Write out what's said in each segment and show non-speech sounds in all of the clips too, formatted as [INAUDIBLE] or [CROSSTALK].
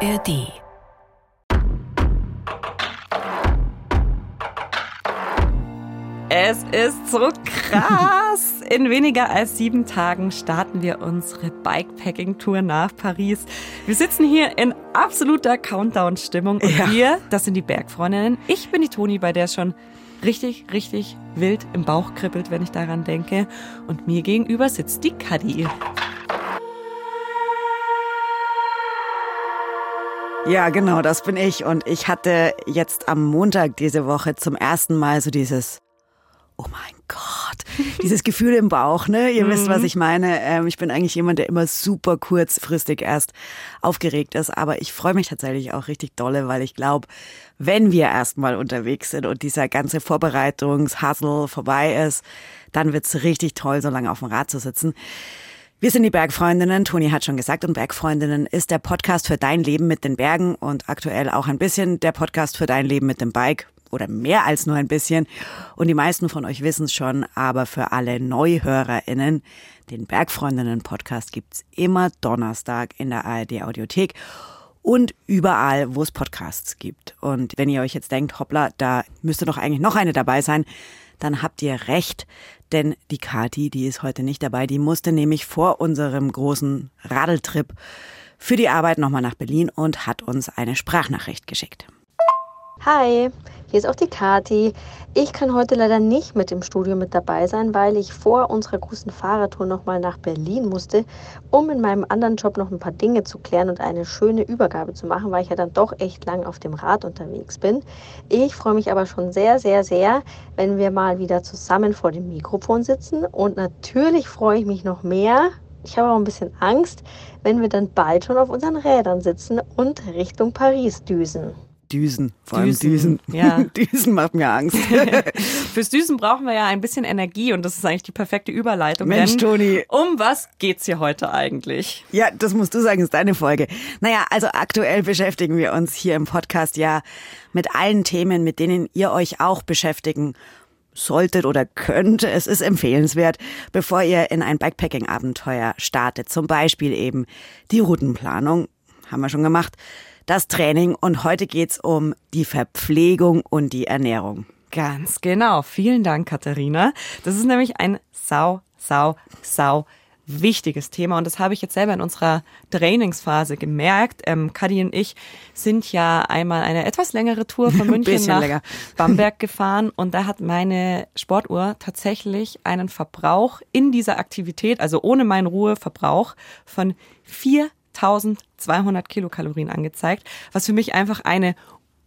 ARD. Es ist so krass. In weniger als sieben Tagen starten wir unsere Bikepacking-Tour nach Paris. Wir sitzen hier in absoluter Countdown-Stimmung und Ja. wir, das sind die Bergfreundinnen. Ich bin die Toni, bei der es schon richtig, richtig wild im Bauch kribbelt, wenn ich daran denke. Und mir gegenüber sitzt die Kadi. Ja, genau, das bin ich. Und ich hatte jetzt am Montag diese Woche zum ersten Mal so dieses, oh mein Gott, [LAUGHS] dieses Gefühl im Bauch, ne? Ihr wisst, was ich meine. Ähm, ich bin eigentlich jemand, der immer super kurzfristig erst aufgeregt ist. Aber ich freue mich tatsächlich auch richtig dolle, weil ich glaube, wenn wir erstmal unterwegs sind und dieser ganze Vorbereitungshassel vorbei ist, dann wird's richtig toll, so lange auf dem Rad zu sitzen. Wir sind die Bergfreundinnen. Toni hat schon gesagt, und Bergfreundinnen ist der Podcast für dein Leben mit den Bergen und aktuell auch ein bisschen der Podcast für dein Leben mit dem Bike oder mehr als nur ein bisschen. Und die meisten von euch wissen es schon, aber für alle NeuhörerInnen, den Bergfreundinnen Podcast gibt's immer Donnerstag in der ARD Audiothek und überall, wo es Podcasts gibt. Und wenn ihr euch jetzt denkt, hoppla, da müsste doch eigentlich noch eine dabei sein, dann habt ihr recht, denn die Kati, die ist heute nicht dabei, die musste nämlich vor unserem großen Radeltrip für die Arbeit nochmal nach Berlin und hat uns eine Sprachnachricht geschickt. Hi, hier ist auch die Kati. Ich kann heute leider nicht mit im Studio mit dabei sein, weil ich vor unserer großen Fahrradtour nochmal nach Berlin musste, um in meinem anderen Job noch ein paar Dinge zu klären und eine schöne Übergabe zu machen, weil ich ja dann doch echt lang auf dem Rad unterwegs bin. Ich freue mich aber schon sehr, sehr, sehr, wenn wir mal wieder zusammen vor dem Mikrofon sitzen. Und natürlich freue ich mich noch mehr. Ich habe auch ein bisschen Angst, wenn wir dann bald schon auf unseren Rädern sitzen und Richtung Paris düsen. Düsen, vor allem Düsen, Düsen. ja. [LAUGHS] Düsen macht mir Angst. [LAUGHS] Fürs Düsen brauchen wir ja ein bisschen Energie und das ist eigentlich die perfekte Überleitung. Mensch, Toni. Um was geht's hier heute eigentlich? Ja, das musst du sagen, ist deine Folge. Naja, also aktuell beschäftigen wir uns hier im Podcast ja mit allen Themen, mit denen ihr euch auch beschäftigen solltet oder könnt. Es ist empfehlenswert, bevor ihr in ein Bikepacking-Abenteuer startet. Zum Beispiel eben die Routenplanung, haben wir schon gemacht, das Training und heute geht's um die Verpflegung und die Ernährung. Ganz genau. Vielen Dank, Katharina. Das ist nämlich ein sau, sau, sau wichtiges Thema und das habe ich jetzt selber in unserer Trainingsphase gemerkt. Ähm, Kadi und ich sind ja einmal eine etwas längere Tour von [LAUGHS] München nach länger. Bamberg gefahren und da hat meine Sportuhr tatsächlich einen Verbrauch in dieser Aktivität, also ohne meinen Ruheverbrauch von 4200 Kilokalorien angezeigt, was für mich einfach eine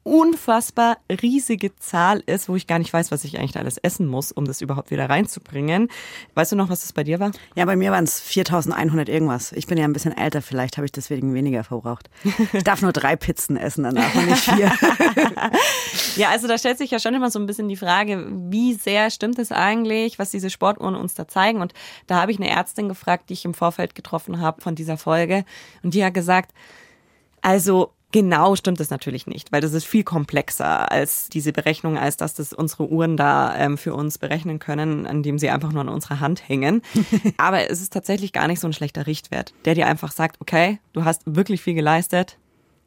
unfassbar riesige Zahl ist, wo ich gar nicht weiß, was ich eigentlich alles essen muss, um das überhaupt wieder reinzubringen. Weißt du noch, was das bei dir war? Ja, bei mir waren es 4100 irgendwas. Ich bin ja ein bisschen älter, vielleicht habe ich deswegen weniger verbraucht. Ich darf nur drei Pizzen essen danach und nicht vier. [LAUGHS] Ja, also da stellt sich ja schon immer so ein bisschen die Frage, wie sehr stimmt es eigentlich, was diese Sportuhren uns da zeigen? Und da habe ich eine Ärztin gefragt, die ich im Vorfeld getroffen habe von dieser Folge. Und die hat gesagt, also genau stimmt es natürlich nicht, weil das ist viel komplexer als diese Berechnung, als dass das unsere Uhren da ähm, für uns berechnen können, indem sie einfach nur an unserer Hand hängen. [LAUGHS] Aber es ist tatsächlich gar nicht so ein schlechter Richtwert, der dir einfach sagt, okay, du hast wirklich viel geleistet,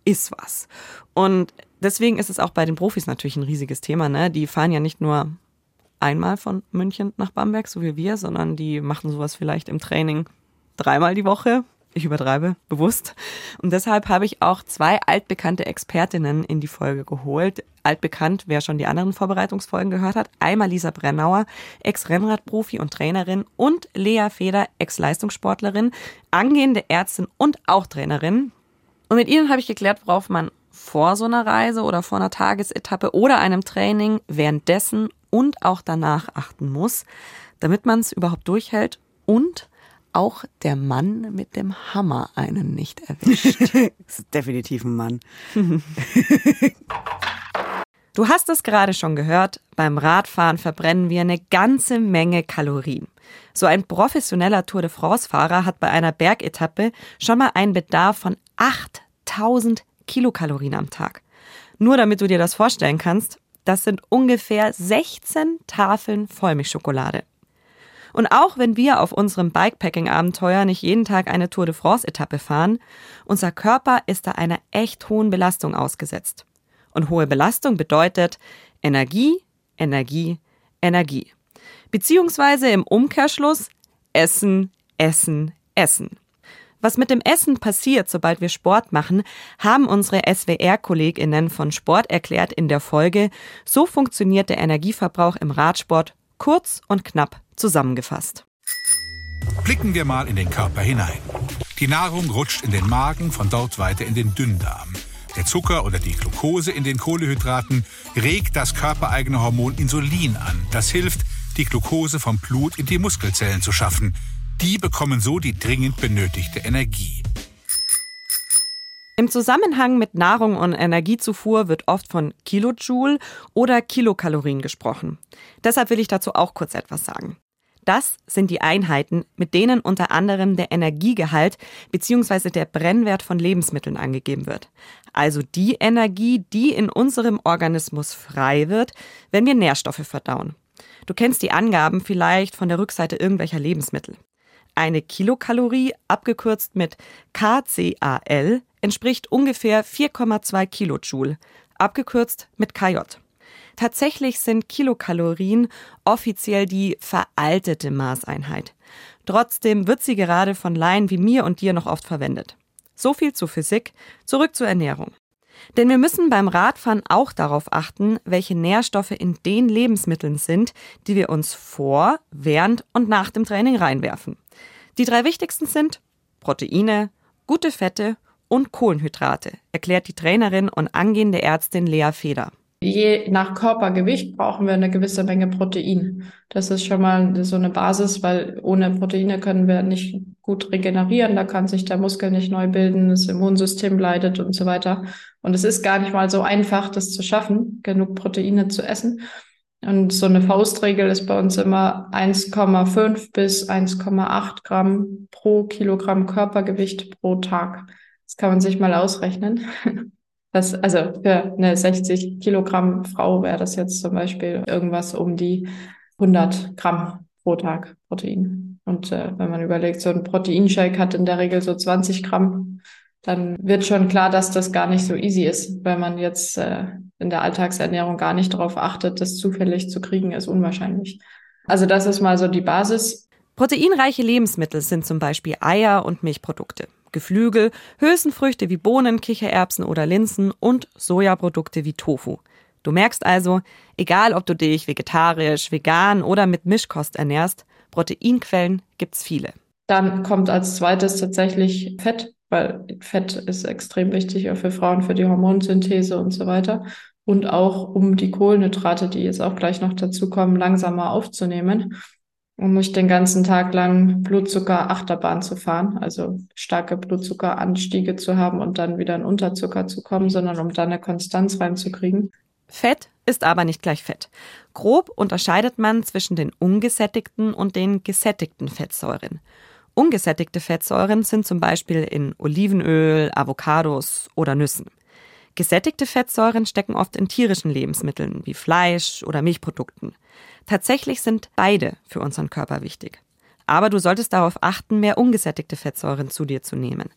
ist was. Und deswegen ist es auch bei den Profis natürlich ein riesiges Thema. Ne? Die fahren ja nicht nur einmal von München nach Bamberg, so wie wir, sondern die machen sowas vielleicht im Training dreimal die Woche. Ich übertreibe bewusst. Und deshalb habe ich auch zwei altbekannte Expertinnen in die Folge geholt. Altbekannt, wer schon die anderen Vorbereitungsfolgen gehört hat. Einmal Lisa Brennauer, Ex-Rennradprofi und Trainerin und Lea Feder, Ex-Leistungssportlerin, angehende Ärztin und auch Trainerin. Und mit ihnen habe ich geklärt, worauf man vor so einer Reise oder vor einer Tagesetappe oder einem Training währenddessen und auch danach achten muss, damit man es überhaupt durchhält und auch der Mann mit dem Hammer einen nicht erwischt. [LAUGHS] Das ist definitiv ein Mann. [LAUGHS] Du hast es gerade schon gehört, beim Radfahren verbrennen wir eine ganze Menge Kalorien. So ein professioneller Tour de France-Fahrer hat bei einer Bergetappe schon mal einen Bedarf von 8000 Kilokalorien am Tag. Nur damit du dir das vorstellen kannst, das sind ungefähr 16 Tafeln Vollmilchschokolade. Und auch wenn wir auf unserem Bikepacking-Abenteuer nicht jeden Tag eine Tour de France-Etappe fahren, unser Körper ist da einer echt hohen Belastung ausgesetzt. Und hohe Belastung bedeutet Energie, Energie, Energie. Beziehungsweise im Umkehrschluss Essen, Essen, Essen. Was mit dem Essen passiert, sobald wir Sport machen, haben unsere SWR-KollegInnen von Sport erklärt in der Folge So funktioniert der Energieverbrauch im Radsport kurz und knapp zusammengefasst. Blicken wir mal in den Körper hinein. Die Nahrung rutscht in den Magen, von dort weiter in den Dünndarm. Der Zucker oder die Glucose in den Kohlehydraten regt das körpereigene Hormon Insulin an. Das hilft, die Glucose vom Blut in die Muskelzellen zu schaffen. Die bekommen so die dringend benötigte Energie. Im Zusammenhang mit Nahrung und Energiezufuhr wird oft von Kilojoule oder Kilokalorien gesprochen. Deshalb will ich dazu auch kurz etwas sagen. Das sind die Einheiten, mit denen unter anderem der Energiegehalt bzw. der Brennwert von Lebensmitteln angegeben wird. Also die Energie, die in unserem Organismus frei wird, wenn wir Nährstoffe verdauen. Du kennst die Angaben vielleicht von der Rückseite irgendwelcher Lebensmittel. Eine Kilokalorie, abgekürzt mit KCAL, entspricht ungefähr 4,2 Kilojoule, abgekürzt mit KJ. Tatsächlich sind Kilokalorien offiziell die veraltete Maßeinheit. Trotzdem wird sie gerade von Laien wie mir und dir noch oft verwendet. So viel zu Physik, zurück zur Ernährung. Denn wir müssen beim Radfahren auch darauf achten, welche Nährstoffe in den Lebensmitteln sind, die wir uns vor, während und nach dem Training reinwerfen. Die drei wichtigsten sind Proteine, gute Fette und Kohlenhydrate, erklärt die Trainerin und angehende Ärztin Lea Feder. Je nach Körpergewicht brauchen wir eine gewisse Menge Protein. Das ist schon mal so eine Basis, weil ohne Proteine können wir nicht gut regenerieren. Da kann sich der Muskel nicht neu bilden, das Immunsystem leidet und so weiter. Und es ist gar nicht mal so einfach, das zu schaffen, genug Proteine zu essen. Und so eine Faustregel ist bei uns immer 1,5 bis 1,8 Gramm pro Kilogramm Körpergewicht pro Tag. Das kann man sich mal ausrechnen. [LAUGHS] Das, also für eine 60 Kilogramm Frau wäre das jetzt zum Beispiel irgendwas um die 100 Gramm pro Tag Protein. Und äh, wenn man überlegt, so ein Proteinshake hat in der Regel so 20 Gramm, dann wird schon klar, dass das gar nicht so easy ist. Wenn man jetzt äh, in der Alltagsernährung gar nicht darauf achtet, das zufällig zu kriegen, ist unwahrscheinlich. Also das ist mal so die Basis. Proteinreiche Lebensmittel sind zum Beispiel Eier und Milchprodukte. Geflügel, Hülsenfrüchte wie Bohnen, Kichererbsen oder Linsen und Sojaprodukte wie Tofu. Du merkst also, egal ob du dich vegetarisch, vegan oder mit Mischkost ernährst, Proteinquellen gibt's viele. Dann kommt als zweites tatsächlich Fett, weil Fett ist extrem wichtig für Frauen, für die Hormonsynthese und so weiter. Und auch um die Kohlenhydrate, die jetzt auch gleich noch dazu kommen, langsamer aufzunehmen um nicht den ganzen Tag lang Blutzucker Achterbahn zu fahren, also starke Blutzuckeranstiege zu haben und dann wieder in Unterzucker zu kommen, sondern um dann eine Konstanz reinzukriegen. Fett ist aber nicht gleich Fett. Grob unterscheidet man zwischen den ungesättigten und den gesättigten Fettsäuren. Ungesättigte Fettsäuren sind zum Beispiel in Olivenöl, Avocados oder Nüssen. Gesättigte Fettsäuren stecken oft in tierischen Lebensmitteln wie Fleisch oder Milchprodukten. Tatsächlich sind beide für unseren Körper wichtig. Aber du solltest darauf achten, mehr ungesättigte Fettsäuren zu dir zu nehmen.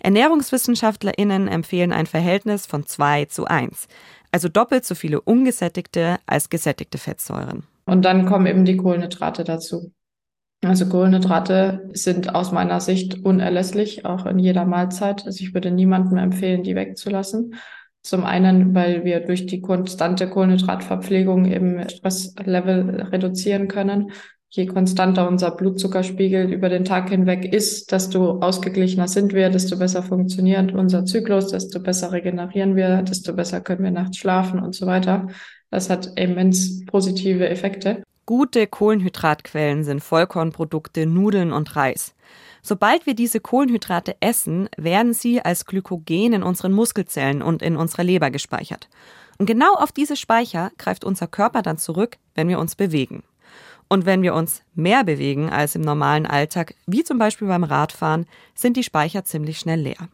ErnährungswissenschaftlerInnen empfehlen ein Verhältnis von 2 zu 1. Also doppelt so viele ungesättigte als gesättigte Fettsäuren. Und dann kommen eben die Kohlenhydrate dazu. Also Kohlenhydrate sind aus meiner Sicht unerlässlich, auch in jeder Mahlzeit. Also ich würde niemandem empfehlen, die wegzulassen. Zum einen, weil wir durch die konstante Kohlenhydratverpflegung eben Stresslevel reduzieren können. Je konstanter unser Blutzuckerspiegel über den Tag hinweg ist, desto ausgeglichener sind wir, desto besser funktioniert unser Zyklus, desto besser regenerieren wir, desto besser können wir nachts schlafen und so weiter. Das hat immens positive Effekte. Gute Kohlenhydratquellen sind Vollkornprodukte, Nudeln und Reis. Sobald wir diese Kohlenhydrate essen, werden sie als Glykogen in unseren Muskelzellen und in unserer Leber gespeichert. Und genau auf diese Speicher greift unser Körper dann zurück, wenn wir uns bewegen. Und wenn wir uns mehr bewegen als im normalen Alltag, wie zum Beispiel beim Radfahren, sind die Speicher ziemlich schnell leer.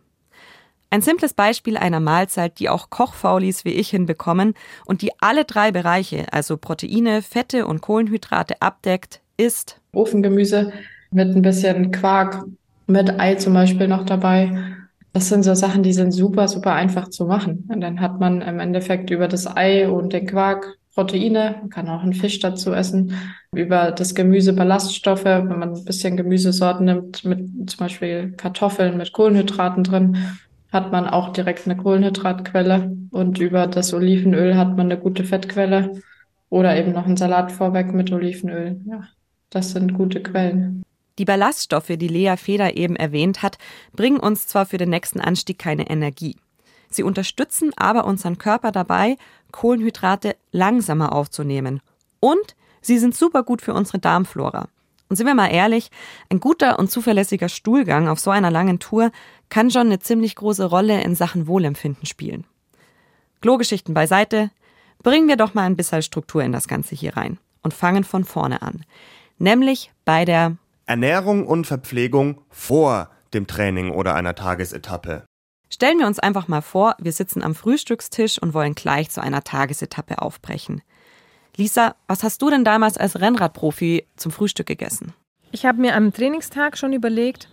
Ein simples Beispiel einer Mahlzeit, die auch Kochfaulis wie ich hinbekommen und die alle drei Bereiche, also Proteine, Fette und Kohlenhydrate abdeckt, ist Ofengemüse mit ein bisschen Quark, mit Ei zum Beispiel noch dabei. Das sind so Sachen, die sind super, super einfach zu machen. Und dann hat man im Endeffekt über das Ei und den Quark Proteine, man kann auch einen Fisch dazu essen, über das Gemüse Ballaststoffe, wenn man ein bisschen Gemüsesorten nimmt, mit zum Beispiel Kartoffeln mit Kohlenhydraten drin, hat man auch direkt eine Kohlenhydratquelle und über das Olivenöl hat man eine gute Fettquelle oder eben noch einen Salat vorweg mit Olivenöl. Ja, das sind gute Quellen. Die Ballaststoffe, die Lea Feder eben erwähnt hat, bringen uns zwar für den nächsten Anstieg keine Energie. Sie unterstützen aber unseren Körper dabei, Kohlenhydrate langsamer aufzunehmen. Und sie sind super gut für unsere Darmflora. Und sind wir mal ehrlich, ein guter und zuverlässiger Stuhlgang auf so einer langen Tour kann schon eine ziemlich große Rolle in Sachen Wohlempfinden spielen. Klogeschichten beiseite, bringen wir doch mal ein bisschen Struktur in das Ganze hier rein und fangen von vorne an. Nämlich bei der Ernährung und Verpflegung vor dem Training oder einer Tagesetappe. Stellen wir uns einfach mal vor, wir sitzen am Frühstückstisch und wollen gleich zu einer Tagesetappe aufbrechen. Lisa, was hast du denn damals als Rennradprofi zum Frühstück gegessen? Ich habe mir am Trainingstag schon überlegt,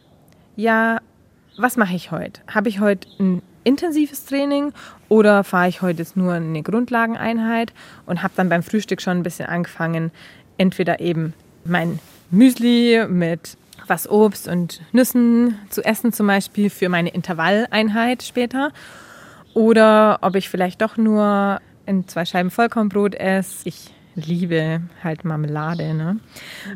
ja, was mache ich heute? Habe ich heute ein intensives Training oder fahre ich heute jetzt nur eine Grundlageneinheit und habe dann beim Frühstück schon ein bisschen angefangen, entweder eben mein Müsli mit was Obst und Nüssen zu essen, zum Beispiel für meine Intervalleinheit später. Oder ob ich vielleicht doch nur in zwei Scheiben Vollkornbrot esse. Ich liebe halt Marmelade, ne?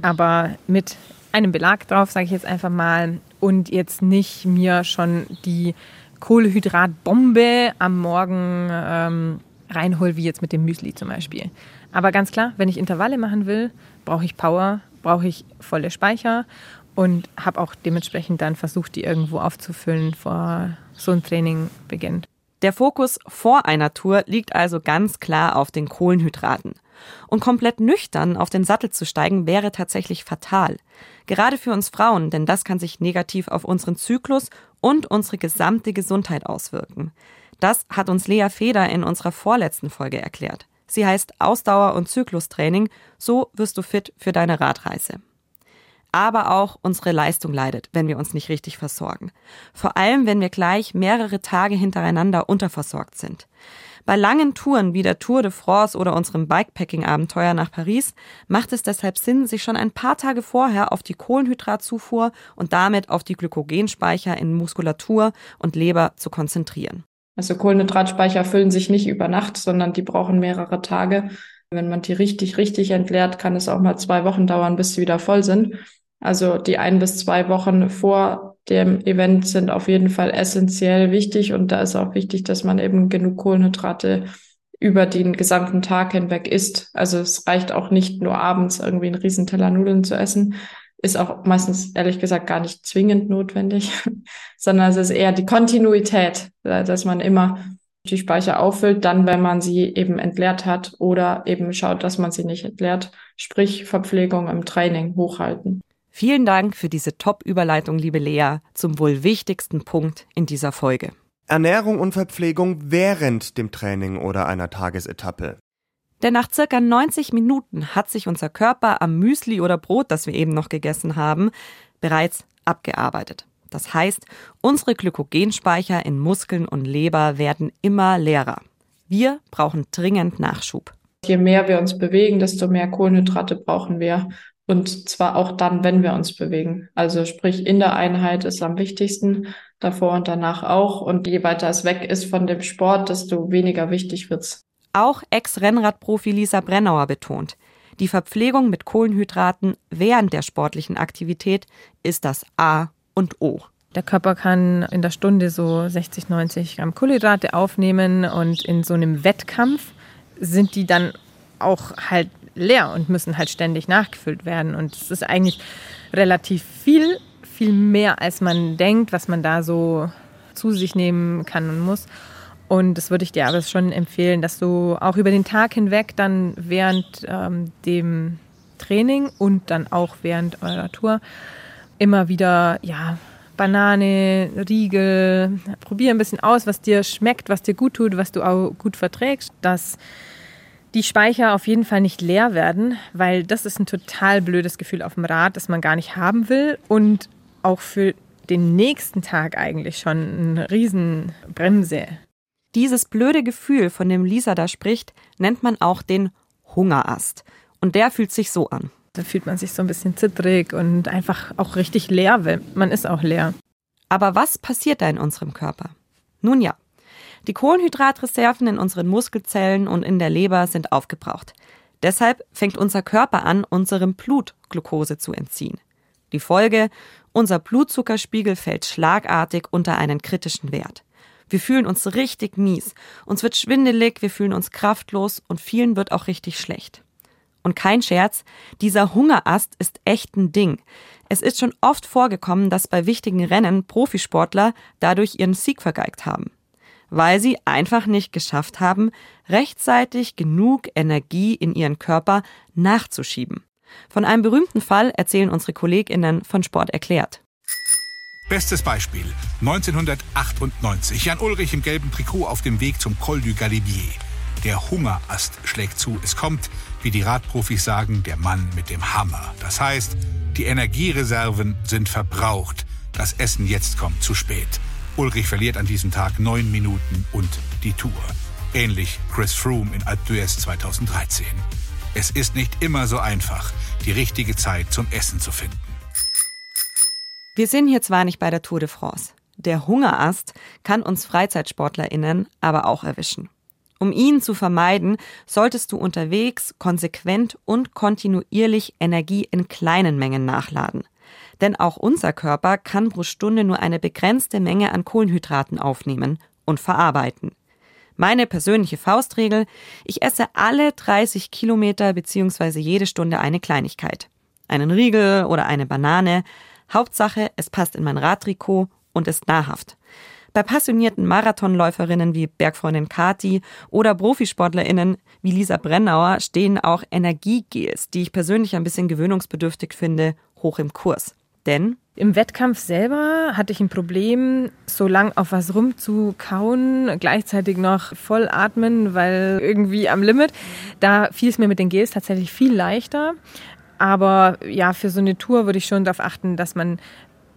aber mit einem Belag drauf, sage ich jetzt einfach mal, und jetzt nicht mir schon die Kohlehydratbombe am Morgen ähm, reinhol, wie jetzt mit dem Müsli zum Beispiel. Aber ganz klar, wenn ich Intervalle machen will, brauche ich Power, brauche ich volle Speicher und habe auch dementsprechend dann versucht, die irgendwo aufzufüllen, vor so ein Training beginnt. Der Fokus vor einer Tour liegt also ganz klar auf den Kohlenhydraten. Und komplett nüchtern auf den Sattel zu steigen, wäre tatsächlich fatal. Gerade für uns Frauen, denn das kann sich negativ auf unseren Zyklus und unsere gesamte Gesundheit auswirken. Das hat uns Lea Feder in unserer vorletzten Folge erklärt. Sie heißt Ausdauer- und Zyklustraining. So wirst du fit für deine Radreise aber auch unsere Leistung leidet, wenn wir uns nicht richtig versorgen. Vor allem, wenn wir gleich mehrere Tage hintereinander unterversorgt sind. Bei langen Touren wie der Tour de France oder unserem Bikepacking-Abenteuer nach Paris macht es deshalb Sinn, sich schon ein paar Tage vorher auf die Kohlenhydratzufuhr und damit auf die Glykogenspeicher in Muskulatur und Leber zu konzentrieren. Also Kohlenhydratspeicher füllen sich nicht über Nacht, sondern die brauchen mehrere Tage. Wenn man die richtig, richtig entleert, kann es auch mal zwei Wochen dauern, bis sie wieder voll sind. Also die ein bis zwei Wochen vor dem Event sind auf jeden Fall essentiell wichtig und da ist auch wichtig, dass man eben genug Kohlenhydrate über den gesamten Tag hinweg isst. Also es reicht auch nicht nur abends irgendwie einen Riesenteller Nudeln zu essen. Ist auch meistens ehrlich gesagt gar nicht zwingend notwendig, [LAUGHS] sondern es ist eher die Kontinuität, dass man immer die Speicher auffüllt, dann, wenn man sie eben entleert hat oder eben schaut, dass man sie nicht entleert. Sprich, Verpflegung im Training hochhalten. Vielen Dank für diese Top-Überleitung, liebe Lea, zum wohl wichtigsten Punkt in dieser Folge. Ernährung und Verpflegung während dem Training oder einer Tagesetappe. Denn nach circa 90 Minuten hat sich unser Körper am Müsli oder Brot, das wir eben noch gegessen haben, bereits abgearbeitet. Das heißt, unsere Glykogenspeicher in Muskeln und Leber werden immer leerer. Wir brauchen dringend Nachschub. Je mehr wir uns bewegen, desto mehr Kohlenhydrate brauchen wir. Und zwar auch dann, wenn wir uns bewegen. Also sprich, in der Einheit ist am wichtigsten, davor und danach auch. Und je weiter es weg ist von dem Sport, desto weniger wichtig wird's. Auch Ex-Rennradprofi Lisa Brennauer betont, die Verpflegung mit Kohlenhydraten während der sportlichen Aktivität ist das A und O. Der Körper kann in der Stunde so 60, 90 Gramm Kohlenhydrate aufnehmen und in so einem Wettkampf sind die dann auch halt leer und müssen halt ständig nachgefüllt werden. Und es ist eigentlich relativ viel, viel mehr als man denkt, was man da so zu sich nehmen kann und muss. Und das würde ich dir aber schon empfehlen, dass du auch über den Tag hinweg dann während ähm, dem Training und dann auch während eurer Tour immer wieder, ja, Banane, Riegel, probier ein bisschen aus, was dir schmeckt, was dir gut tut, was du auch gut verträgst. Das die Speicher auf jeden Fall nicht leer werden, weil das ist ein total blödes Gefühl auf dem Rad, das man gar nicht haben will und auch für den nächsten Tag eigentlich schon eine Riesenbremse. Dieses blöde Gefühl, von dem Lisa da spricht, nennt man auch den Hungerast. Und der fühlt sich so an. Da fühlt man sich so ein bisschen zittrig und einfach auch richtig leer, weil man ist auch leer. Aber was passiert da in unserem Körper? Nun ja, die Kohlenhydratreserven in unseren Muskelzellen und in der Leber sind aufgebraucht. Deshalb fängt unser Körper an, unserem Blut Glucose zu entziehen. Die Folge, unser Blutzuckerspiegel fällt schlagartig unter einen kritischen Wert. Wir fühlen uns richtig mies, uns wird schwindelig, wir fühlen uns kraftlos und vielen wird auch richtig schlecht. Und kein Scherz, dieser Hungerast ist echt ein Ding. Es ist schon oft vorgekommen, dass bei wichtigen Rennen Profisportler dadurch ihren Sieg vergeigt haben, weil sie einfach nicht geschafft haben, rechtzeitig genug Energie in ihren Körper nachzuschieben. Von einem berühmten Fall erzählen unsere Kolleginnen von Sport erklärt. Bestes Beispiel 1998. Jan Ulrich im gelben Trikot auf dem Weg zum Col du Galibier. Der Hungerast schlägt zu. Es kommt, wie die Radprofis sagen, der Mann mit dem Hammer. Das heißt, die Energiereserven sind verbraucht. Das Essen jetzt kommt zu spät. Ulrich verliert an diesem Tag neun Minuten und die Tour. Ähnlich Chris Froome in Alpe d'Huez 2013. Es ist nicht immer so einfach, die richtige Zeit zum Essen zu finden. Wir sind hier zwar nicht bei der Tour de France. Der Hungerast kann uns FreizeitsportlerInnen aber auch erwischen. Um ihn zu vermeiden, solltest du unterwegs konsequent und kontinuierlich Energie in kleinen Mengen nachladen. Denn auch unser Körper kann pro Stunde nur eine begrenzte Menge an Kohlenhydraten aufnehmen und verarbeiten. Meine persönliche Faustregel, ich esse alle 30 Kilometer bzw. jede Stunde eine Kleinigkeit. Einen Riegel oder eine Banane, Hauptsache, es passt in mein Radtrikot und ist nahrhaft. Bei passionierten Marathonläuferinnen wie Bergfreundin Kati oder Profisportlerinnen wie Lisa Brennauer stehen auch Energiegels, die ich persönlich ein bisschen gewöhnungsbedürftig finde, hoch im Kurs. Denn im Wettkampf selber hatte ich ein Problem, so lang auf was rumzukauen, gleichzeitig noch voll atmen, weil irgendwie am Limit. Da fiel es mir mit den Gels tatsächlich viel leichter. Aber ja, für so eine Tour würde ich schon darauf achten, dass man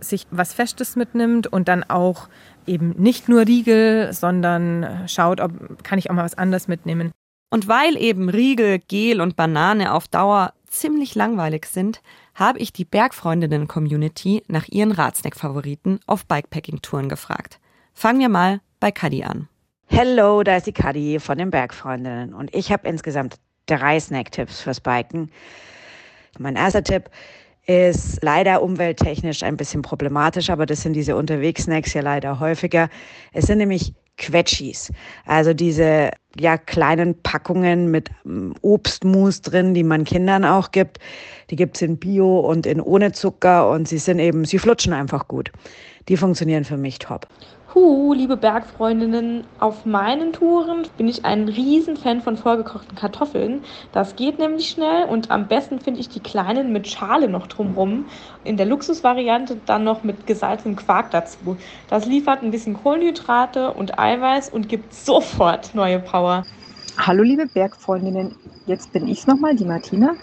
sich was Festes mitnimmt und dann auch eben nicht nur Riegel, sondern schaut, ob kann ich auch mal was anderes mitnehmen. Und weil eben Riegel, Gel und Banane auf Dauer ziemlich langweilig sind, habe ich die Bergfreundinnen-Community nach ihren Radsnack-Favoriten auf Bikepacking-Touren gefragt. Fangen wir mal bei Kadi an. Hello, da ist die Kadi von den Bergfreundinnen und ich habe insgesamt drei Snack-Tipps fürs Biken. Mein erster Tipp ist leider umwelttechnisch ein bisschen problematisch, aber das sind diese Unterwegssnacks ja leider häufiger. Es sind nämlich Quetschis, also diese ja kleinen Packungen mit mm, Obstmus drin, die man Kindern auch gibt. Die gibt's in Bio und in ohne Zucker und sie sind eben, sie flutschen einfach gut. Die funktionieren für mich top. Huh, liebe Bergfreundinnen, auf meinen Touren bin ich ein Riesenfan von vorgekochten Kartoffeln. Das geht nämlich schnell und am besten finde ich die kleinen mit Schale noch drumrum. In der Luxusvariante dann noch mit gesalzenem Quark dazu. Das liefert ein bisschen Kohlenhydrate und Eiweiß und gibt sofort neue Power. Hallo liebe Bergfreundinnen, jetzt bin ich nochmal, die Martina.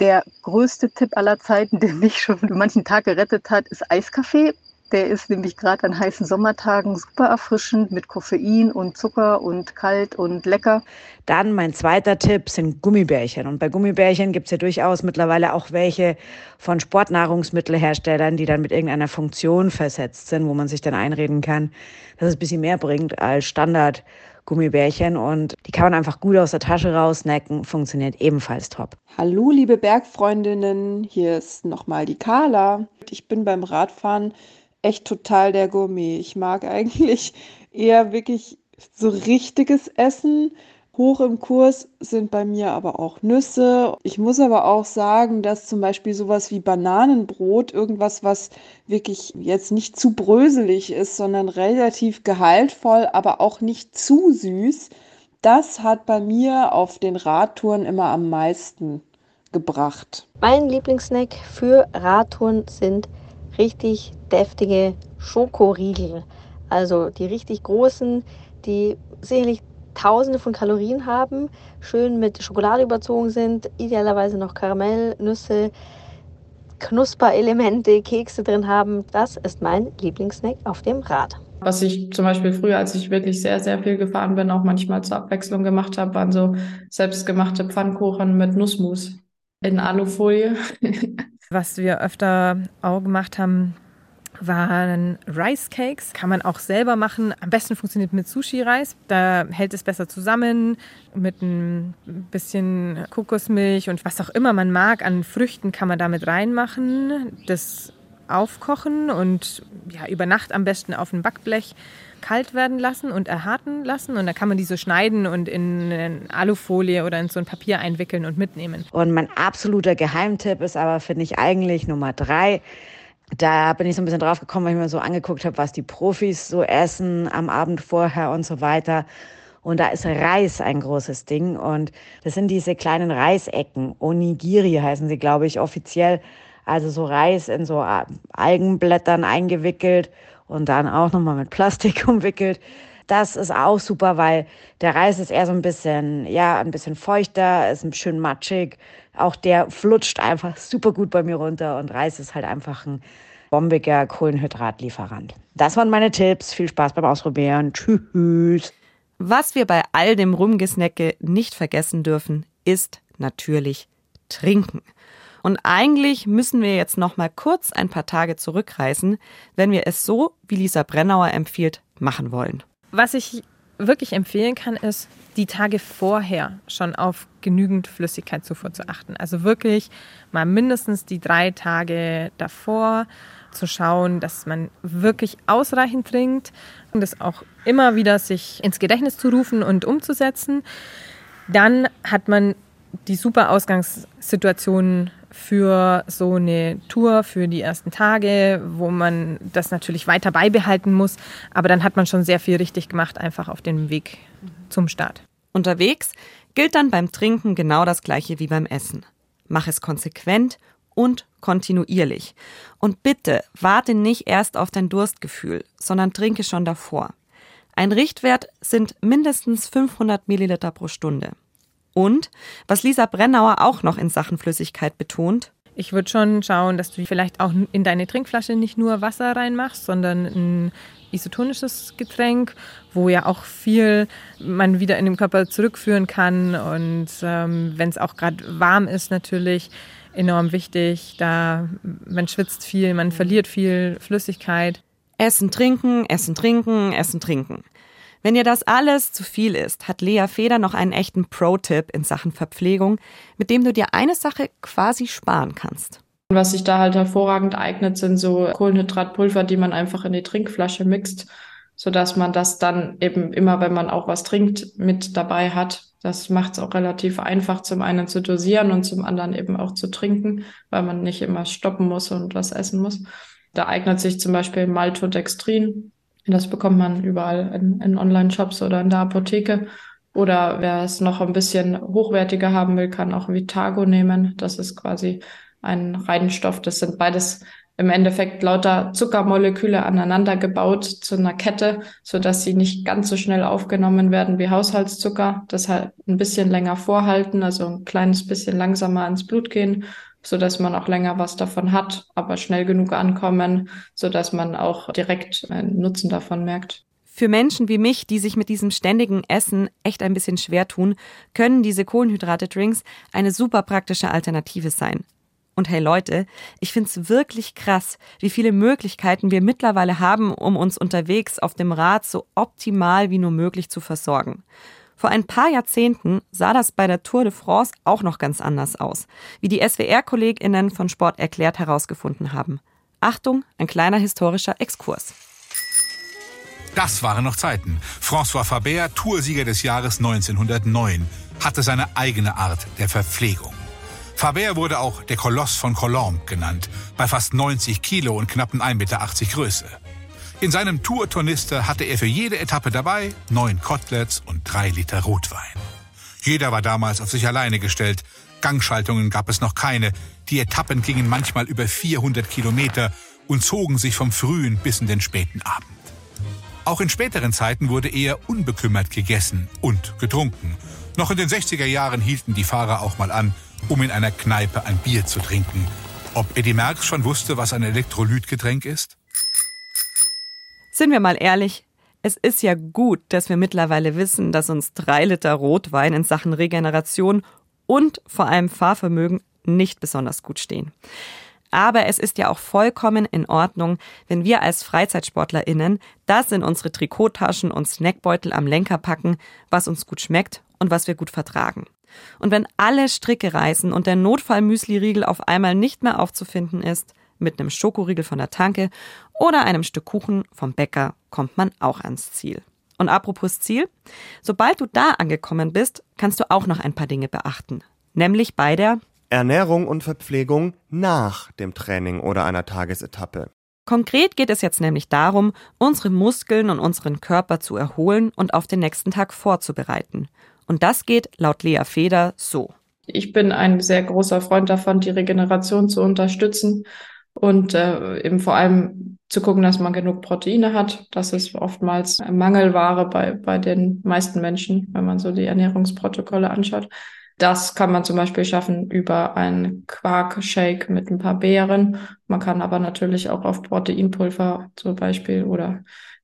Der größte Tipp aller Zeiten, [LAUGHS] der mich schon für manchen Tag gerettet hat, ist Eiskaffee der ist nämlich gerade an heißen Sommertagen super erfrischend mit Koffein und Zucker und kalt und lecker. Dann mein zweiter Tipp sind Gummibärchen. Und bei Gummibärchen gibt es ja durchaus mittlerweile auch welche von Sportnahrungsmittelherstellern, die dann mit irgendeiner Funktion versetzt sind, wo man sich dann einreden kann, dass es ein bisschen mehr bringt als Standard. Gummibärchen und die kann man einfach gut aus der Tasche rausnecken, funktioniert ebenfalls top. Hallo liebe Bergfreundinnen, hier ist nochmal die Carla. Ich bin beim Radfahren echt total der Gourmet. Ich mag [LAUGHS] eigentlich eher wirklich so richtiges Essen. Hoch im Kurs sind bei mir aber auch Nüsse. Ich muss aber auch sagen, dass zum Beispiel sowas wie Bananenbrot, irgendwas, was wirklich jetzt nicht zu bröselig ist, sondern relativ gehaltvoll, aber auch nicht zu süß, das hat bei mir auf den Radtouren immer am meisten gebracht. Mein Lieblingssnack für Radtouren sind richtig deftige Schokoriegel. Also die richtig großen, die sicherlich tausende von Kalorien haben, schön mit Schokolade überzogen sind, idealerweise noch Karamell, Nüsse, Knusperelemente, Kekse drin haben. Das ist mein Lieblingssnack auf dem Rad. Was ich zum Beispiel früher, als ich wirklich sehr, sehr viel gefahren bin, auch manchmal zur Abwechslung gemacht habe, waren so selbstgemachte Pfannkuchen mit Nussmus in Alufolie. [LAUGHS] Was wir öfter auch gemacht haben, waren Rice Cakes. Kann man auch selber machen. Am besten funktioniert mit Sushi-Reis. Da hält es besser zusammen. Mit ein bisschen Kokosmilch und was auch immer man mag an Früchten kann man damit reinmachen. Das aufkochen und ja, über Nacht am besten auf dem Backblech kalt werden lassen und erharten lassen. Und dann kann man die so schneiden und in eine Alufolie oder in so ein Papier einwickeln und mitnehmen. Und mein absoluter Geheimtipp ist aber, finde ich, eigentlich Nummer drei. Da bin ich so ein bisschen drauf gekommen, weil ich mir so angeguckt habe, was die Profis so essen am Abend vorher und so weiter. Und da ist Reis ein großes Ding. Und das sind diese kleinen Reisecken. Onigiri heißen sie, glaube ich, offiziell. Also so Reis in so Algenblättern eingewickelt und dann auch nochmal mit Plastik [LAUGHS] umwickelt. Das ist auch super, weil der Reis ist eher so ein bisschen, ja, ein bisschen feuchter, ist schön matschig. Auch der flutscht einfach super gut bei mir runter und Reis ist halt einfach ein bombiger Kohlenhydratlieferant. Das waren meine Tipps. Viel Spaß beim Ausprobieren. Tschüss. Was wir bei all dem Rumgesnacke nicht vergessen dürfen, ist natürlich trinken. Und eigentlich müssen wir jetzt noch mal kurz ein paar Tage zurückreisen, wenn wir es so, wie Lisa Brennauer empfiehlt, machen wollen. Was ich wirklich empfehlen kann, ist, die Tage vorher schon auf genügend Flüssigkeitszufuhr zu achten. Also wirklich mal mindestens die drei Tage davor zu schauen, dass man wirklich ausreichend trinkt und das auch immer wieder sich ins Gedächtnis zu rufen und umzusetzen. Dann hat man die super Ausgangssituation für so eine Tour für die ersten Tage, wo man das natürlich weiter beibehalten muss. Aber dann hat man schon sehr viel richtig gemacht, einfach auf dem Weg zum Start. Unterwegs gilt dann beim Trinken genau das gleiche wie beim Essen. Mach es konsequent und kontinuierlich. Und bitte warte nicht erst auf dein Durstgefühl, sondern trinke schon davor. Ein Richtwert sind mindestens 500 Milliliter pro Stunde. Und was Lisa Brennauer auch noch in Sachen Flüssigkeit betont, ich würde schon schauen, dass du vielleicht auch in deine Trinkflasche nicht nur Wasser reinmachst, sondern ein isotonisches Getränk, wo ja auch viel man wieder in den Körper zurückführen kann. Und ähm, wenn es auch gerade warm ist, natürlich enorm wichtig. Da man schwitzt viel, man verliert viel Flüssigkeit. Essen, trinken, essen, trinken, essen, trinken. Wenn dir das alles zu viel ist, hat Lea Feder noch einen echten Pro-Tipp in Sachen Verpflegung, mit dem du dir eine Sache quasi sparen kannst. Was sich da halt hervorragend eignet, sind so Kohlenhydratpulver, die man einfach in die Trinkflasche mixt, sodass man das dann eben immer, wenn man auch was trinkt, mit dabei hat. Das macht es auch relativ einfach, zum einen zu dosieren und zum anderen eben auch zu trinken, weil man nicht immer stoppen muss und was essen muss. Da eignet sich zum Beispiel Maltodextrin, das bekommt man überall in, in Online-Shops oder in der Apotheke. Oder wer es noch ein bisschen hochwertiger haben will, kann auch Vitago nehmen. Das ist quasi ein Reinstoff. Das sind beides im Endeffekt lauter Zuckermoleküle aneinander gebaut zu einer Kette, so dass sie nicht ganz so schnell aufgenommen werden wie Haushaltszucker. Deshalb ein bisschen länger vorhalten, also ein kleines bisschen langsamer ins Blut gehen so dass man auch länger was davon hat, aber schnell genug ankommen, so dass man auch direkt einen Nutzen davon merkt. Für Menschen wie mich, die sich mit diesem ständigen Essen echt ein bisschen schwer tun, können diese Kohlenhydrate-Drinks eine super praktische Alternative sein. Und hey Leute, ich find's wirklich krass, wie viele Möglichkeiten wir mittlerweile haben, um uns unterwegs auf dem Rad so optimal wie nur möglich zu versorgen. Vor ein paar Jahrzehnten sah das bei der Tour de France auch noch ganz anders aus, wie die SWR-KollegInnen von Sport erklärt herausgefunden haben. Achtung, ein kleiner historischer Exkurs. Das waren noch Zeiten. François Faber, Toursieger des Jahres 1909, hatte seine eigene Art der Verpflegung. Faber wurde auch der Koloss von Colombe genannt, bei fast 90 Kilo und knappen 1,80 Meter Größe. In seinem Tour-Tornister hatte er für jede Etappe dabei neun Koteletts und drei Liter Rotwein. Jeder war damals auf sich alleine gestellt. Gangschaltungen gab es noch keine. Die Etappen gingen manchmal über 400 Kilometer und zogen sich vom frühen bis in den späten Abend. Auch in späteren Zeiten wurde eher unbekümmert gegessen und getrunken. Noch in den 60er Jahren hielten die Fahrer auch mal an, um in einer Kneipe ein Bier zu trinken. Ob Eddie Merckx schon wusste, was ein Elektrolytgetränk ist? Sind wir mal ehrlich, es ist ja gut, dass wir mittlerweile wissen, dass uns drei Liter Rotwein in Sachen Regeneration und vor allem Fahrvermögen nicht besonders gut stehen. Aber es ist ja auch vollkommen in Ordnung, wenn wir als FreizeitsportlerInnen das in unsere Trikottaschen und Snackbeutel am Lenker packen, was uns gut schmeckt und was wir gut vertragen. Und wenn alle Stricke reißen und der Notfallmüsli-Riegel auf einmal nicht mehr aufzufinden ist, mit einem Schokoriegel von der Tanke oder einem Stück Kuchen vom Bäcker kommt man auch ans Ziel. Und apropos Ziel, sobald du da angekommen bist, kannst du auch noch ein paar Dinge beachten. Nämlich bei der Ernährung und Verpflegung nach dem Training oder einer Tagesetappe. Konkret geht es jetzt nämlich darum, unsere Muskeln und unseren Körper zu erholen und auf den nächsten Tag vorzubereiten. Und das geht laut Lea Feder so. Ich bin ein sehr großer Freund davon, die Regeneration zu unterstützen und äh, eben vor allem zu gucken, dass man genug Proteine hat. Das ist oftmals Mangelware bei, bei den meisten Menschen, wenn man so die Ernährungsprotokolle anschaut. Das kann man zum Beispiel schaffen über einen Quark-Shake mit ein paar Beeren. Man kann aber natürlich auch auf Proteinpulver zum Beispiel oder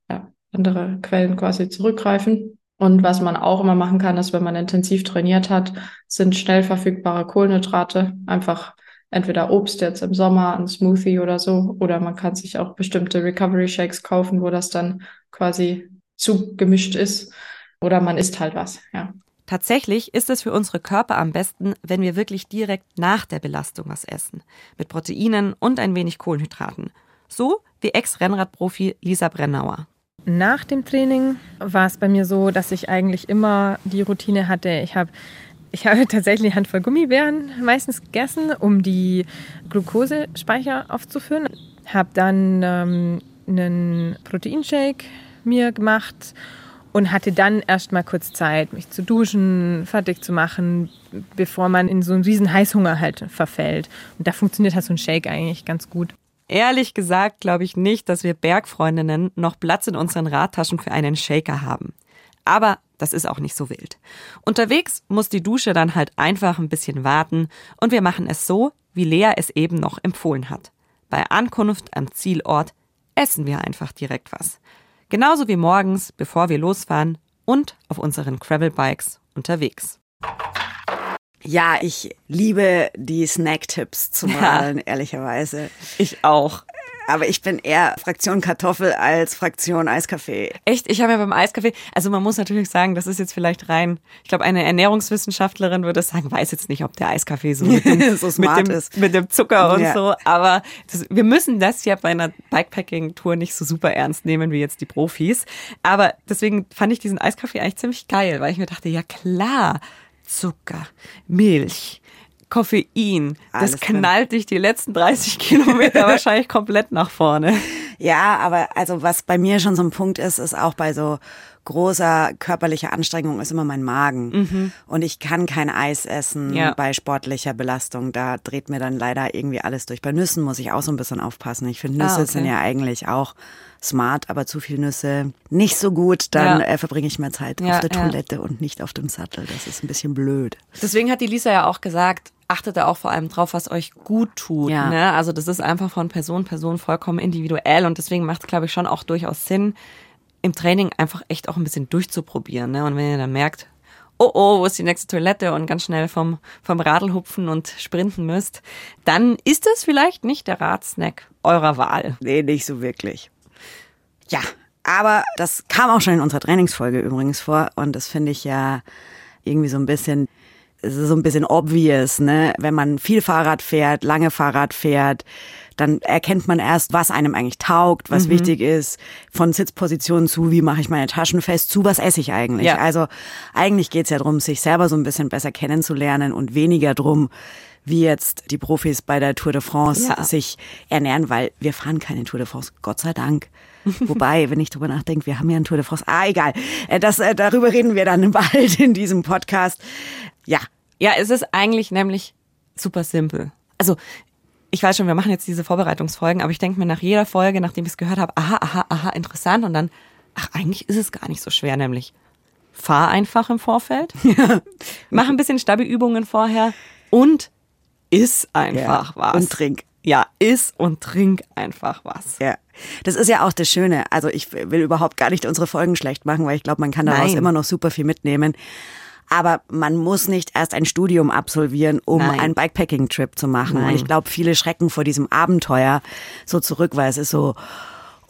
ja, andere Quellen quasi zurückgreifen. Und was man auch immer machen kann, ist, wenn man intensiv trainiert hat, sind schnell verfügbare Kohlenhydrate. Einfach entweder Obst jetzt im Sommer, ein Smoothie oder so, oder man kann sich auch bestimmte Recovery Shakes kaufen, wo das dann quasi zugemischt ist. Oder man isst halt was, ja. Tatsächlich ist es für unsere Körper am besten, wenn wir wirklich direkt nach der Belastung was essen. Mit Proteinen und ein wenig Kohlenhydraten. So wie Ex-Rennradprofi Lisa Brennauer. Nach dem Training war es bei mir so, dass ich eigentlich immer die Routine hatte. Ich habe ich habe [LAUGHS] tatsächlich eine Handvoll Gummibären meistens gegessen, um die Glukosespeicher aufzufüllen. Habe dann ähm, einen Proteinshake mir gemacht und hatte dann erst mal kurz Zeit, mich zu duschen, fertig zu machen, bevor man in so einen riesen Heißhunger halt verfällt. Und da funktioniert halt so ein Shake eigentlich ganz gut. Ehrlich gesagt glaube ich nicht, dass wir Bergfreundinnen noch Platz in unseren Radtaschen für einen Shaker haben. Aber das ist auch nicht so wild. Unterwegs muss die Dusche dann halt einfach ein bisschen warten und wir machen es so, wie Lea es eben noch empfohlen hat. Bei Ankunft am Zielort essen wir einfach direkt was. Genauso wie morgens, bevor wir losfahren und auf unseren Gravelbikes unterwegs. Ja, ich liebe die Snack-Tipps zu malen, ja. ehrlicherweise. Ich auch. Aber ich bin eher Fraktion Kartoffel als Fraktion Eiskaffee. Echt? Ich habe ja beim Eiskaffee, also man muss natürlich sagen, das ist jetzt vielleicht rein, ich glaube, eine Ernährungswissenschaftlerin würde sagen, weiß jetzt nicht, ob der Eiskaffee so, mit dem, [LAUGHS] so smart mit dem, ist. Mit dem Zucker und ja. so. Aber das, wir müssen das ja bei einer Bikepacking-Tour nicht so super ernst nehmen wie jetzt die Profis. Aber deswegen fand ich diesen Eiskaffee eigentlich ziemlich geil, weil ich mir dachte, ja klar, Zucker, Milch, Koffein. Alles das knallt dich die letzten 30 Kilometer [LAUGHS] wahrscheinlich komplett nach vorne. Ja, aber also was bei mir schon so ein Punkt ist, ist auch bei so großer körperlicher Anstrengung ist immer mein Magen. Mhm. Und ich kann kein Eis essen ja. bei sportlicher Belastung. Da dreht mir dann leider irgendwie alles durch. Bei Nüssen muss ich auch so ein bisschen aufpassen. Ich finde, Nüsse ah, okay. sind ja eigentlich auch smart, aber zu viel Nüsse nicht so gut. Dann ja. äh, verbringe ich mehr Zeit ja, auf der Toilette und nicht auf dem Sattel. Das ist ein bisschen blöd. Deswegen hat die Lisa ja auch gesagt, achtet da auch vor allem drauf, was euch gut tut. Ja. Ne? Also das ist einfach von Person zu Person vollkommen individuell und deswegen macht es, glaube ich, schon auch durchaus Sinn, im Training einfach echt auch ein bisschen durchzuprobieren. Ne? Und wenn ihr dann merkt, oh oh, wo ist die nächste Toilette und ganz schnell vom, vom Radl hupfen und sprinten müsst, dann ist das vielleicht nicht der Radsnack eurer Wahl. Nee, nicht so wirklich. Ja, aber das kam auch schon in unserer Trainingsfolge übrigens vor und das finde ich ja irgendwie so ein bisschen es ist so ein bisschen obvious, ne? Wenn man viel Fahrrad fährt, lange Fahrrad fährt, dann erkennt man erst, was einem eigentlich taugt, was mhm. wichtig ist, von Sitzposition zu, wie mache ich meine Taschen fest, zu was esse ich eigentlich. Ja. Also eigentlich geht's ja darum, sich selber so ein bisschen besser kennenzulernen und weniger drum, wie jetzt die Profis bei der Tour de France ja. sich ernähren, weil wir fahren keine Tour de France, Gott sei Dank. [LAUGHS] Wobei, wenn ich drüber nachdenke, wir haben ja eine Tour de France. Ah, egal. Äh, das, äh, darüber reden wir dann [LAUGHS] bald in diesem Podcast. Ja. Ja, es ist eigentlich nämlich super simpel. Also, ich weiß schon, wir machen jetzt diese Vorbereitungsfolgen, aber ich denke mir nach jeder Folge, nachdem ich es gehört habe, aha, aha, aha, interessant und dann, ach, eigentlich ist es gar nicht so schwer, nämlich fahr einfach im Vorfeld, [LAUGHS] mach ein bisschen Stabilübungen vorher und iss einfach Ja, was. und trink. Ja, iss und trink einfach was. Ja, das ist ja auch das Schöne. Also ich will überhaupt gar nicht unsere Folgen schlecht machen, weil ich glaube, man kann daraus Nein. immer noch super viel mitnehmen. Aber man muss nicht erst ein Studium absolvieren, um Nein. einen Bikepacking-Trip zu machen. Und Nein. ich glaube, viele schrecken vor diesem Abenteuer so zurück, weil es ist so,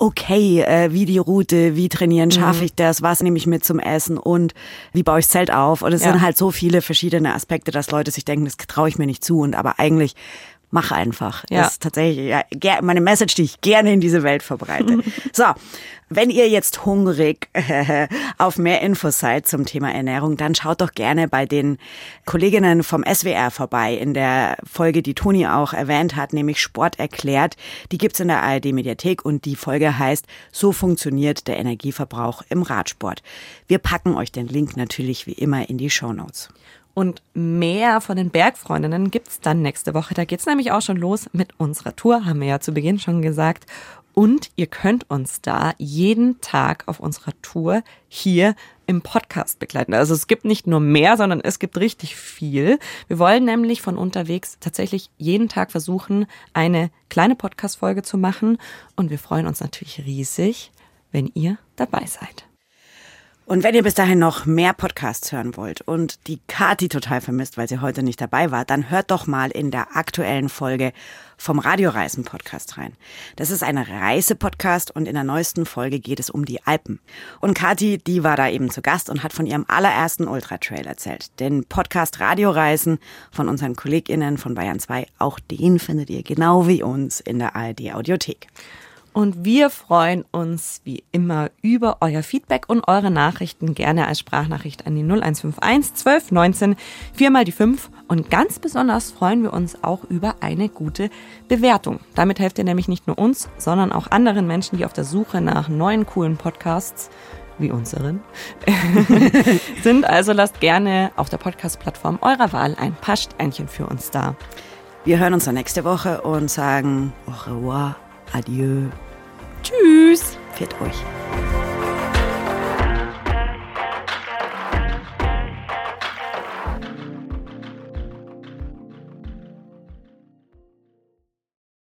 okay, äh, wie die Route, wie trainieren, schaffe ich das, was nehme ich mit zum Essen und wie baue ich das Zelt auf. Und es Ja. sind halt so viele verschiedene Aspekte, dass Leute sich denken, das traue ich mir nicht zu. Und aber eigentlich mach einfach. Ja. Das ist tatsächlich ja, meine Message, die ich gerne in diese Welt verbreite. [LAUGHS] so, wenn ihr jetzt hungrig [LAUGHS] auf mehr Infos seid zum Thema Ernährung, dann schaut doch gerne bei den Kolleginnen vom SWR vorbei in der Folge, die Toni auch erwähnt hat, nämlich Sport erklärt. Die gibt's in der ARD Mediathek und die Folge heißt So funktioniert der Energieverbrauch im Radsport. Wir packen euch den Link natürlich wie immer in die Show Notes. Und mehr von den Bergfreundinnen gibt's dann nächste Woche. Da geht's nämlich auch schon los mit unserer Tour, haben wir ja zu Beginn schon gesagt. Und ihr könnt uns da jeden Tag auf unserer Tour hier im Podcast begleiten. Also es gibt nicht nur mehr, sondern es gibt richtig viel. Wir wollen nämlich von unterwegs tatsächlich jeden Tag versuchen, eine kleine Podcast-Folge zu machen. Und wir freuen uns natürlich riesig, wenn ihr dabei seid. Und wenn ihr bis dahin noch mehr Podcasts hören wollt und die Kati total vermisst, weil sie heute nicht dabei war, dann hört doch mal in der aktuellen Folge vom Radioreisen Podcast rein. Das ist ein Reisepodcast und in der neuesten Folge geht es um die Alpen. Und Kati, die war da eben zu Gast und hat von ihrem allerersten Ultratrail erzählt. Den Podcast Radioreisen von unseren KollegInnen von Bayern 2, auch den findet ihr genau wie uns in der ARD Audiothek. Und wir freuen uns wie immer über euer Feedback und eure Nachrichten gerne als Sprachnachricht an die 0151 12 19 4 mal die 5. Und ganz besonders freuen wir uns auch über eine gute Bewertung. Damit helft ihr nämlich nicht nur uns, sondern auch anderen Menschen, die auf der Suche nach neuen coolen Podcasts wie unseren [LAUGHS] sind. Also lasst gerne auf der Podcast-Plattform eurer Wahl ein paar Sternchen für uns da. Wir hören uns dann nächste Woche und sagen au revoir, adieu. Tschüss! Pfiat euch.